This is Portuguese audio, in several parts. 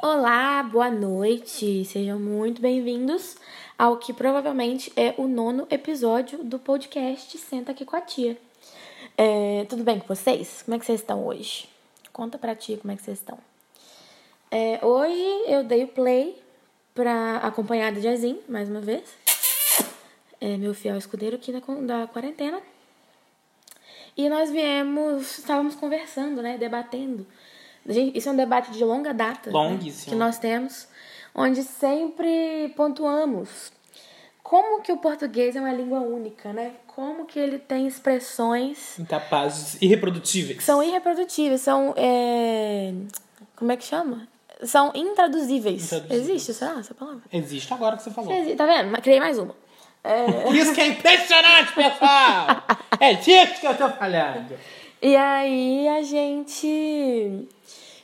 Olá, boa noite. Sejam muito bem-vindos ao que provavelmente é o nono episódio do podcast Senta aqui com a tia. É, tudo bem com vocês? Como é que vocês estão hoje? Conta pra tia como é que vocês estão. É, hoje eu dei o play pra acompanhar de Jazim, mais uma vez. É, meu fiel escudeiro aqui da, da quarentena. E nós viemos, estávamos conversando, né, debatendo. Gente, isso é um debate de longa data. né, que nós temos, onde sempre pontuamos como que o português é uma língua única, né? Como que ele tem expressões Incapazes, irreprodutíveis. são irreprodutíveis, são. é, Como é que chama? São intraduzíveis. Intraduzíveis. Existe, será essa palavra? Existe agora que você falou. Existe, tá vendo? Criei mais uma. É, Isso que é impressionante, pessoal! é disso que eu tô falando. E aí a gente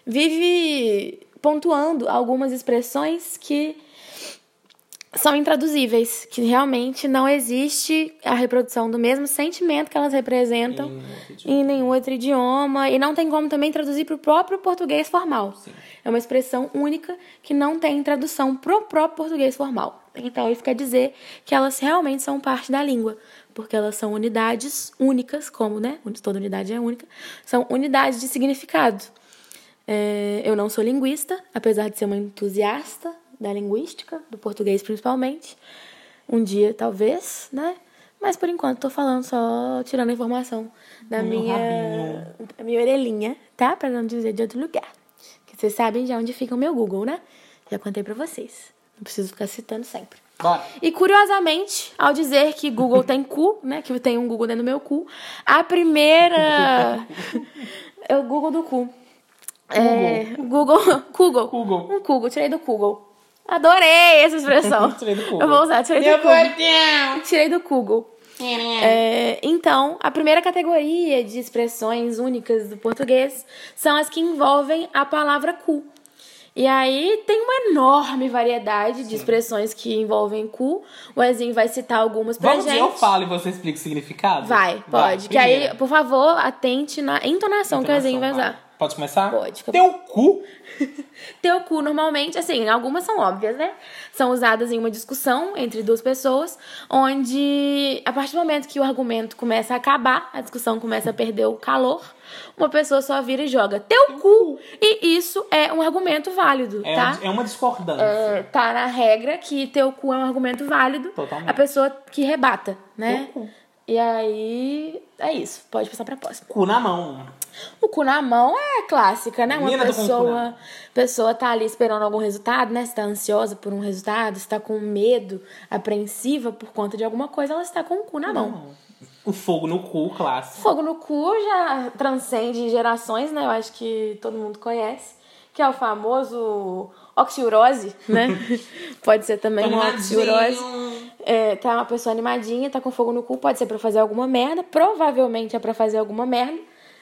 vive pontuando algumas expressões que são intraduzíveis, que realmente não existe a reprodução do mesmo sentimento que elas representam Em em nenhum outro idioma e não tem como também traduzir para o próprio português formal. Sim. É uma expressão única que não tem tradução pro próprio português formal. Então isso quer dizer que elas realmente são parte da língua, porque elas são unidades únicas, como, né? Toda unidade é única. São unidades de significado. É, eu não sou linguista, apesar de ser uma entusiasta da linguística, do português principalmente. Um dia, talvez, né? Mas por enquanto tô falando só tirando a informação da meu minha, rabinho. da minha orelhinha, tá? Pra não dizer de outro lugar. Que vocês sabem já onde fica o meu Google, né? Já contei pra vocês. Não preciso ficar citando sempre. Bora. E curiosamente, ao dizer que Google tem cu, né? Que tem um Google dentro do meu cu, a primeira. é o Google do cu. É, Google. Google. Google. Um Google, tirei do Google. Adorei essa expressão. Tirei do Google. Eu vou usar, tirei do Meu Google. gordinho! Tirei do Google. É, então, a primeira categoria de expressões únicas do português são as que envolvem a palavra cu. E aí tem uma enorme variedade de expressões que envolvem cu. O Ezinho vai citar algumas pra Vamos gente. dizer, eu falo e você explica o significado? Vai, pode. que primeira. aí, por favor, atente na entonação, que o Ezinho vai Entonação, usar. Pode começar? Pode, Teu cu? Teu cu, normalmente, assim, algumas são óbvias, né? São usadas em uma discussão entre duas pessoas, onde, a partir do momento que o argumento começa a acabar, a discussão começa a perder o calor, uma pessoa só vira e joga teu cu. E isso é um argumento válido, É, tá? é uma discordância. É, tá na regra que teu cu é um argumento válido. Totalmente. A pessoa que rebata, né? Teu cu. E aí, é isso. Pode passar pra próxima. Cu na mão. O cu na mão é clássica, né? Uma Menina pessoa, mão. pessoa tá ali esperando algum resultado, né? Se tá ansiosa por um resultado, se tá com medo, apreensiva por conta de alguma coisa, ela está com o cu na mão. O fogo no cu, clássico. Fogo no cu já transcende gerações, né? Eu acho que todo mundo conhece, que é o famoso oxiurose, né? Pode ser também uma oxiurose. É, tá uma pessoa animadinha, tá com fogo no cu, pode ser pra fazer alguma merda, provavelmente é pra fazer alguma merda.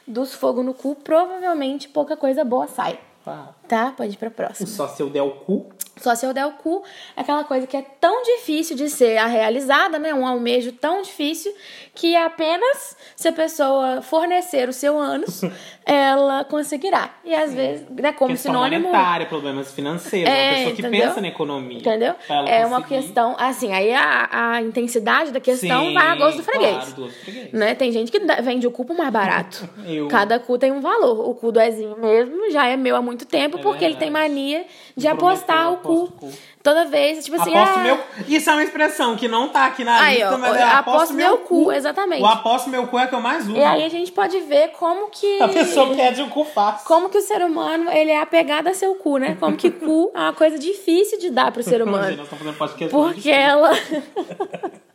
Dos fogo no cu, provavelmente pouca coisa boa sai. Pá. Tá? Pode ir pra próxima. Só se eu der o cu. Só se eu der o cu, é aquela coisa que é tão difícil de ser realizada, né? Um almejo tão difícil que apenas se a pessoa fornecer o seu ânus, ela conseguirá. E às vezes, né, como questão sinônimo. monetária, problemas financeiros. É, uma pessoa que entendeu? pensa na economia. Entendeu? É uma conseguir. questão, assim, aí a, a intensidade da questão Sim, vai a gosto do freguês. Claro, do gosto do freguês. Né? Tem gente que vende o cu por mais barato. Eu. Cada cu tem um valor. O cu do Ezinho mesmo já é meu há muito tempo, É porque ele tem verdade. mania de Eu apostar o cu. aposto cu. Toda vez, tipo assim, aposto ah, meu Isso é uma expressão que não tá aqui na Aí, lista, ó, mas é aposto meu cu, exatamente. O aposto meu cu é que eu mais uso. E aí a gente pode ver como que. A pessoa pede o cu fácil. Como que o ser humano ele é apegado a seu cu, né? Como que cu é uma coisa difícil de dar pro ser Imagina, humano. nós estamos fazendo podcast Porque ela.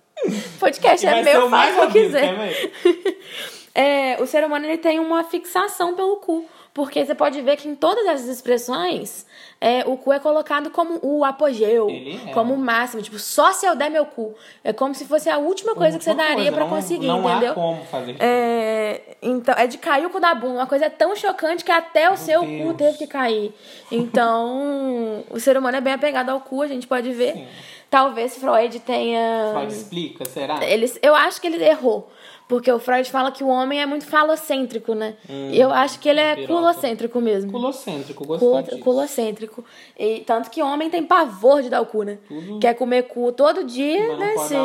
Podcast é meu, faz o que quiser. É, o ser humano ele tem uma fixação pelo cu. Porque você pode ver que em todas essas expressões, é, o cu é colocado como o apogeu, é. como o máximo. Tipo, só se eu der meu cu. É como se fosse a última coisa que você Última daria não- conseguir, não entendeu? há como fazer. É, então, é de cair o cu da bunda. Uma coisa tão chocante que até o seu cu Deus. teve que cair. Então, o ser humano é bem apegado ao cu, a gente pode ver. Sim. Talvez Freud tenha. Freud explica, será? Ele, eu acho que ele errou. Porque o Freud fala que o homem é muito falocêntrico, né? E eu acho que ele é piroca. culocêntrico mesmo. Culocêntrico, gostei disso. culocêntrico. E, tanto que homem tem pavor de dar o cu, né? Quer comer cu todo dia, Mas né? se-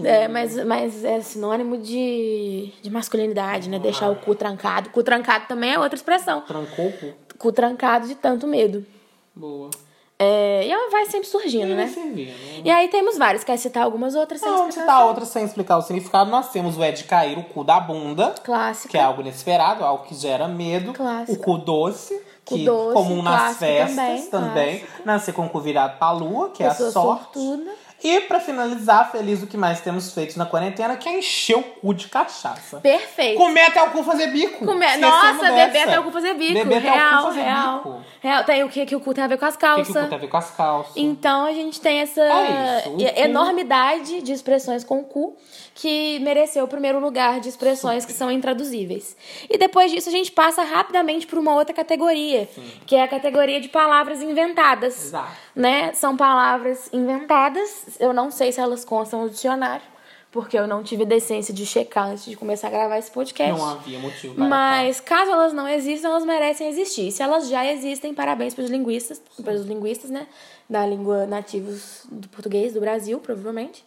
um. É, mas, mas é sinônimo de, de masculinidade, né? Deixar o cu trancado. Cu trancado também é outra expressão. Trancou o cu. Cu trancado de tanto medo. Boa. É, e ela vai sempre surgindo, né? servir, né? E aí temos vários. Quer citar algumas outras? sem Não, citar outra sem explicar o significado. Nós temos o é de cair o cu da bunda, Clássica. que é algo inesperado, algo que gera medo. Clássico. O cu doce, Cu que doce, comum nas clássico festas também, também. clássico. Nascer com o cu virado pra lua, que Pessoa é a sorte. sortuda. E pra finalizar, feliz o que mais temos feito na quarentena, que é encher o cu de cachaça. Perfeito. Comer até o cu fazer bico. Comer. Nossa, dessa. beber até o cu fazer bico. Beber até o cu real, fazer real. bico. Real. Tem o que, que o cu tem a ver com as O que, que o calças. cu tem a ver com as calças? Então a gente tem essa É isso, o e- cu- enormidade de expressões com o cu que mereceu o primeiro lugar de expressões que são intraduzíveis. E depois disso a gente passa rapidamente para uma outra categoria, que é a categoria de palavras inventadas. Exato. Né? São palavras inventadas. Eu não sei se elas constam no dicionário, porque eu não tive decência de checar antes de começar a gravar esse podcast. Não havia motivo para Mas caso elas não existam, elas merecem existir. Se elas já existem, parabéns para os linguistas, para os linguistas, né, da língua nativos do português do Brasil, provavelmente,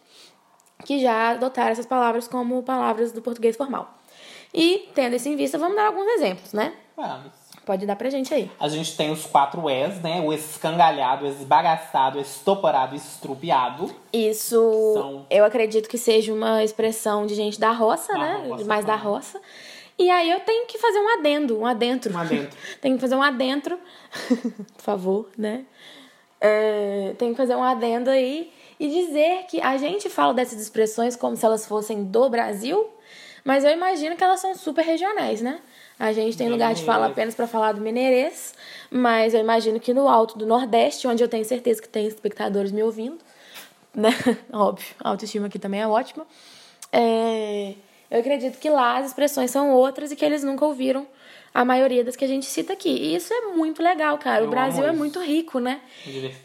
que já adotaram essas palavras como palavras do português formal. E tendo isso em vista, vamos dar alguns exemplos, né? Vamos. Pode dar pra gente aí. A gente tem os quatro es, né? O escangalhado, o esbagaçado, o estoporado estrupiado. Isso, São- eu acredito que seja uma expressão de gente da roça, né? roça, Mais da roça. E aí eu tenho que fazer um adendo, um adentro. Um adentro. tenho que fazer um adentro, por favor, né? É, tenho que fazer um adendo aí e dizer que a gente fala dessas expressões como se elas fossem do Brasil, mas eu imagino que elas são super regionais, né? A gente tem lugar de fala apenas para falar do mineirês, mas eu imagino que no alto do Nordeste, onde eu tenho certeza que tem espectadores me ouvindo, né? Óbvio, a autoestima aqui também é ótima. É, eu acredito que lá as expressões são outras e que eles nunca ouviram a maioria das que a gente cita aqui. E isso é muito legal, cara. Eu o Brasil é muito rico, né?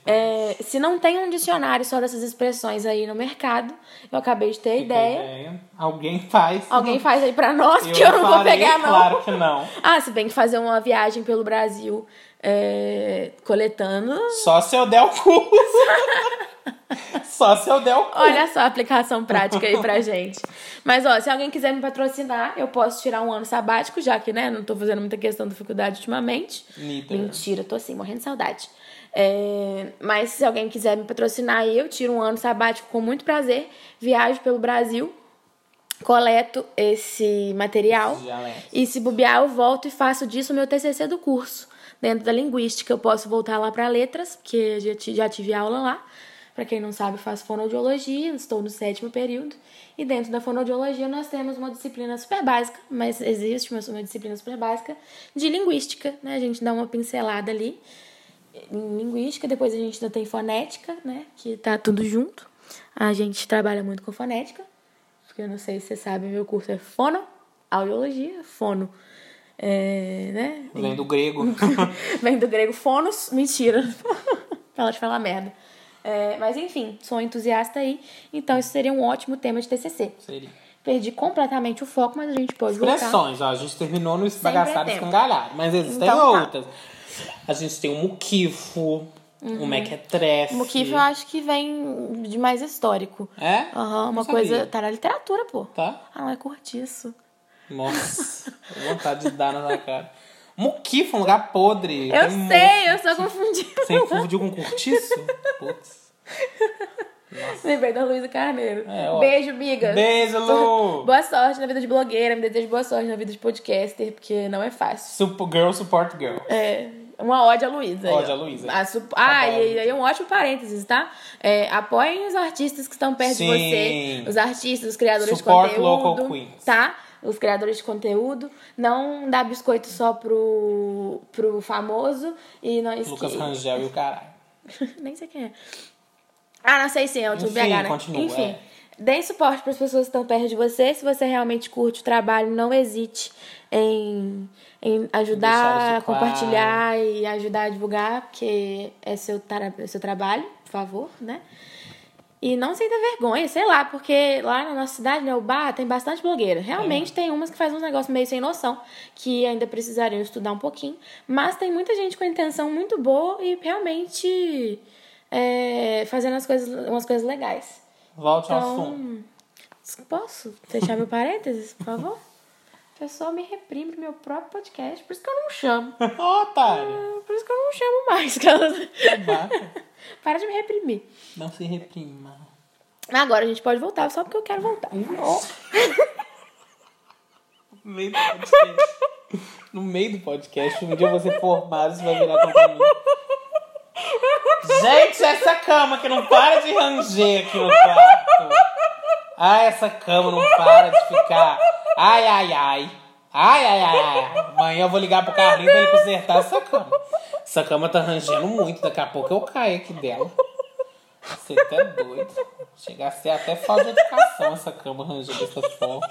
É, se não tem um dicionário só dessas expressões aí no mercado, eu acabei de ter ideia. ideia. Alguém faz. Alguém faz aí pra nós, Eu que eu não vou farei, pegar, não. Claro que não. Ah, se bem que fazer uma viagem pelo Brasil é, coletando. Só se eu der o cu. Só se eu der o cu. Olha só a aplicação prática aí pra gente. Mas, ó, se alguém quiser me patrocinar, eu posso tirar um ano sabático, já que, né, não tô fazendo muita questão da faculdade ultimamente. Mentira, tô assim, morrendo de saudade. É, mas se alguém quiser me patrocinar eu tiro um ano sabático com muito prazer, viajo pelo Brasil, coleto esse material e se bobear eu volto e faço disso o meu TCC do curso. Dentro da linguística eu posso voltar lá para letras, porque já, já tive aula lá. Para quem não sabe, eu faço fonoaudiologia, estou no sétimo período. E dentro da fonoaudiologia nós temos uma disciplina super básica, mas existe uma, uma disciplina super básica de linguística, né? A gente dá uma pincelada ali em linguística, depois a gente ainda tem fonética, né? Que tá tudo junto. A gente trabalha muito com fonética, porque eu não sei se você sabe, meu curso é fono, audiologia, fono. É, né? Vem do grego. Vem do grego fonos, mentira. Ela de falar merda. É, mas enfim, sou entusiasta aí, então isso seria um ótimo tema de TCC. Seria. Perdi completamente o foco, mas a gente pode voltar. Expressões, ó. A gente terminou no é tempo. escangalhado. Mas existem Então tá. outras. A gente tem o muquifo, o mequetrefe. O Moquif eu acho que vem de mais histórico. É? Aham, Não uma coisa. Tá na literatura, pô. Tá? Ah, não é cortiço. Nossa, vontade de dar na cara. Muquifo, um lugar podre. Eu Tem sei, eu só confundi. Você confundiu com cortiço? Putz. Lembrei da Luísa Carneiro. É, ó. Beijo, miga. Beijo, Lu! Boa sorte na vida de blogueira, me desejo boa sorte na vida de podcaster, porque não é fácil. Sup- Girl support girl. É, uma ode à Luísa. Ode à Luísa. A su- Ah, bom. e aí um ótimo parênteses, tá? É, apoiem os artistas que estão perto Sim. de você. Os artistas, os criadores Support de conteúdo. local queens. Tá? Os criadores de conteúdo. Não dá biscoito só pro, pro famoso. E nós Lucas. Rangel e o caralho. Nem sei quem é. Ah, não sei sim, é o Enfim, BH, né? continua, Enfim. é. Deem suporte para as pessoas que estão perto de você. Se você realmente curte o trabalho, não hesite em, em ajudar, compartilhar e ajudar a divulgar, porque é seu, tra- é seu trabalho, por favor, né? E não ter vergonha, sei lá, porque lá na nossa cidade, né, o bar, tem bastante blogueira. Realmente tem umas que fazem uns negócios meio sem noção, que ainda precisariam estudar um pouquinho. Mas tem muita gente com intenção muito boa e realmente é, fazendo as coisas, umas coisas legais. Volte ao Então, assunto. posso fechar meu parênteses, por favor? O pessoal me reprime no meu próprio podcast, por isso que eu não chamo. Ô, otário. Por isso que eu não chamo mais. Babaca. Para de me reprimir. Não se reprima. Agora a gente pode voltar, só porque eu quero voltar. No meio do podcast. No meio do podcast, um dia você formado, você vai virar contra mim. Gente, essa cama que não para de ranger aqui no quarto. Ai, essa cama não para de ficar. Ai, ai, ai. Ai, ai, ai. Amanhã eu vou ligar pro Carlinhos pra ele consertar essa cama. Essa cama tá rangendo muito, daqui a pouco eu caio aqui dela. Você tá doido. Chega a ser até falta de educação essa cama rangendo dessa forma.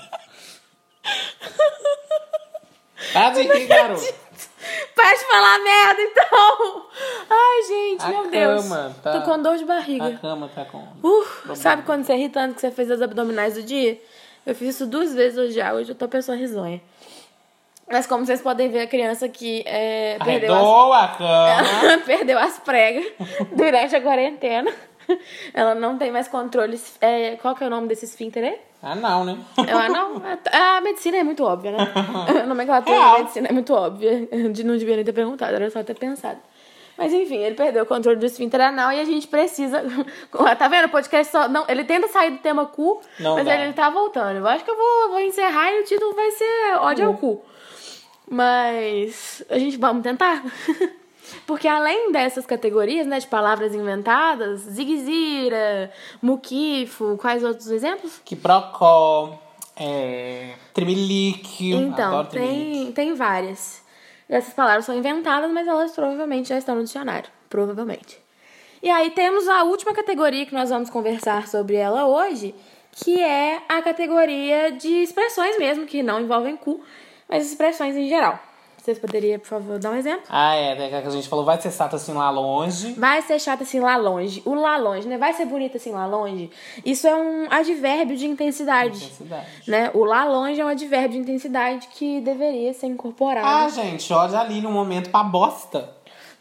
Para de rir, garoto. Para de falar merda, então! Ai, gente, A meu Deus. cama tá- Tô com dor de A barriga. cama tá com. Uh, sabe quando você ri tanto que você fez as abdominais do dia? Eu fiz isso duas vezes hoje já. Hoje eu tô pessoa risonha. Mas como vocês podem ver, a criança que é, perdeu, as, perdeu as pregas durante a quarentena. Ela não tem mais controle. é, qual que é o nome desse esfíncter aí? Ah, não, né? Ah, não. A, a medicina é muito óbvia, né? A nomenclatura Real. da medicina é muito óbvia. Eu não devia nem ter perguntado, era só ter pensado. Mas enfim, ele perdeu o controle do esfíncter anal e a gente precisa. Tá vendo? O podcast só. Não, ele tenta sair do tema cu, Não mas dá. ele tá voltando. Eu acho que eu vou, vou encerrar e o título vai ser Ódio ao cu. Mas a gente vamos tentar. Porque além dessas categorias, né, de palavras inventadas, ziguezira, muquifo, quais outros exemplos? Que procó. É. Tremelique. Então, tem, tem várias. Essas palavras são inventadas, mas elas provavelmente já estão no dicionário. Provavelmente. E aí temos a última categoria que nós vamos conversar sobre ela hoje, que é a categoria de expressões mesmo, que não envolvem cu, mas expressões em geral. Vocês poderiam, por favor, dar um exemplo? Ah, é. Daí que a gente falou, vai ser sato assim lá longe. Vai ser chato assim lá longe. O lá longe, né? Vai ser bonito assim lá longe. Isso é um advérbio de intensidade. Intensidade. Né? O lá longe é um advérbio de intensidade que deveria ser incorporado. Ah, gente, olha ali no momento pra bosta.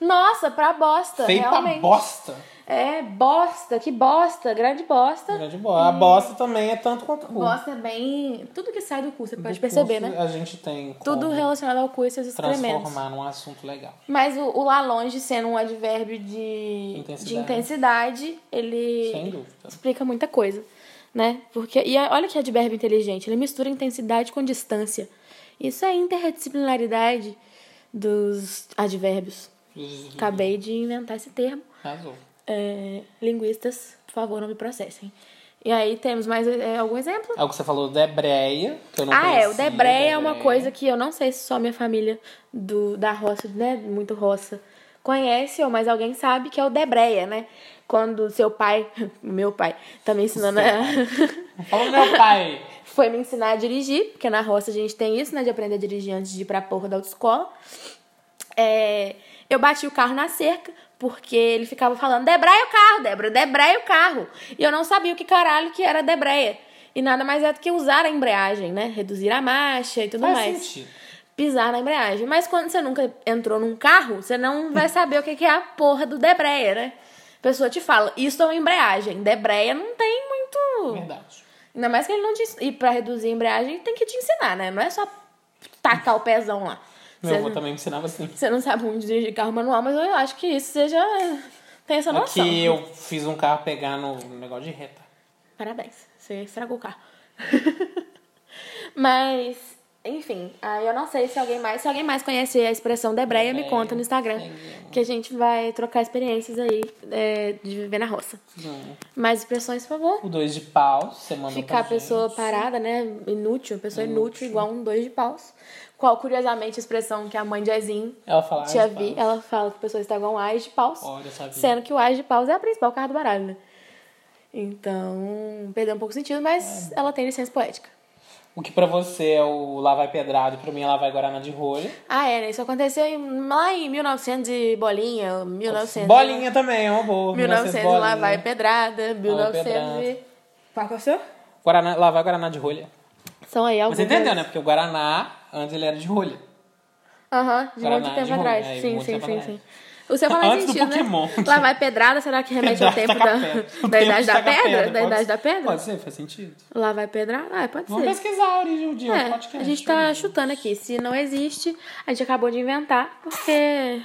Nossa, pra bosta, Feio pra realmente. bosta. É, bosta, que bosta, grande bosta. Grande boa. A bosta também é tanto quanto o cu. Bosta é bem. Tudo que sai do cu, você pode Do perceber, cu, né? A gente tem Tudo relacionado ao cu e seus excrementos. transformar num assunto legal. Mas o, o lá longe sendo um advérbio de Intensidade. de intensidade, ele Sem dúvida. explica muita coisa, né? Porque e olha que advérbio inteligente, ele mistura intensidade com distância. Isso é interdisciplinaridade dos advérbios. Acabei de inventar esse termo. Arrasou. É, linguistas, por favor, não me processem. E aí temos mais é, algum exemplo? É o que você falou, Debreia, que eu não Ah, é, o conhecia, Debreia é uma Debreia. coisa que eu não sei se só minha família do, da roça, né, muito roça, conhece, ou mais alguém sabe, que é o Debreia, né? Quando seu pai, meu pai, tá me ensinando a... Fala meu pai. foi me ensinar a dirigir, porque na roça a gente tem isso, né, de aprender a dirigir antes de ir pra porra da autoescola. É, eu bati o carro na cerca, porque ele ficava falando, debreia o carro, Débora, debreia o carro. E eu não sabia o que caralho que era debreia. E nada mais é do que usar a embreagem, né? Reduzir a marcha e tudo Faz mais. sentido. Pisar na embreagem. Mas quando você nunca entrou num carro, você não vai saber o que é a porra do debreia, né? A pessoa te fala, isso é uma embreagem. Debreia não tem muito... Verdade. Ainda mais que ele não te... E pra reduzir a embreagem, tem que te ensinar, né? Não é só tacar o pezão lá. Meu avô também me ensinava assim. você não sabe muito dirigir carro manual, mas eu acho que isso seja. tem essa noção. Aqui eu fiz um carro pegar no negócio de reta. Parabéns, você estragou o carro. mas, enfim, aí eu não sei se alguém mais. Se alguém mais conhece a expressão debreia, me Debreia, conta no Instagram. Que a gente vai trocar experiências aí é, de viver na roça. Hum. Mais expressões, por favor. O dois de paus, você manda Ficar a pessoa gente. parada, né? Inútil, pessoa inútil, igual um dois de paus. Qual, curiosamente, a expressão que a mãe de Azinho Ela fala. Tia "Ai, de Vi, paus." ela fala que a pessoa está igual um ás de paus. Olha. Sendo que o ás de paus é a principal carta do baralho, né? Então, perdeu um pouco o sentido, mas ela tem licença poética. O que pra você é o lá vai pedrado, pra mim é lá vai guaraná de rolha. Ah, é, né? Isso aconteceu em- lá em 1900 e bolinha, 1900. Bolinha também, é uma boa. 1900 bolinha. lá vai pedrada, 1900 pedrada. e... Qual que é o seu? Guaraná, lá vai guaraná de rolha. São aí Mas alguns. você entendeu, né? Porque o guaraná, antes ele era de rolha. Aham, de Guaraná muito tempo de atrás. rolha, é, sim, sim, sim, atrás. sim. O seu faz mais Antes do sentido, Pokémon. né? Lá vai pedrada, será que remete ao tempo da da, tempo idade da da pedra? pedra, Da idade ser. da pedra? Pode ser, faz sentido. Lá vai pedrada? Ah, pode Vamos ser. pesquisar a origem de outro É, podcast. a gente tá chutando aqui. Se não existe, a gente acabou de inventar, porque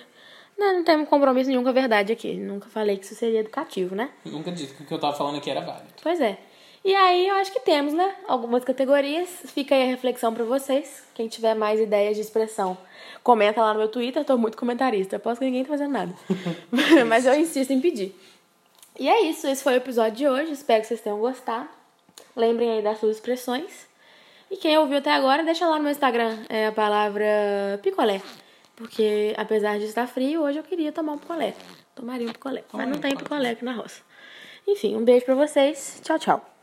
né, não temos compromisso nenhum com a verdade aqui. Nunca falei que isso seria educativo, né? Nunca disse que o que eu tava falando aqui era válido. Pois é. E aí eu acho que temos, né? Algumas categorias. Fica aí a reflexão pra vocês. Quem tiver mais ideias de expressão, comenta lá no meu Twitter. Tô muito comentarista. Aposto que ninguém tá fazendo nada. Mas eu insisto em pedir. E é isso. Esse foi o episódio de hoje. Espero que vocês tenham gostado. Lembrem aí das suas expressões. E quem ouviu até agora, deixa lá no meu Instagram é a palavra picolé. Porque apesar de estar frio, hoje eu queria tomar um picolé. Tomaria um picolé. Mas não tem picolé. picolé aqui na roça. Enfim, um beijo pra vocês. Tchau, tchau.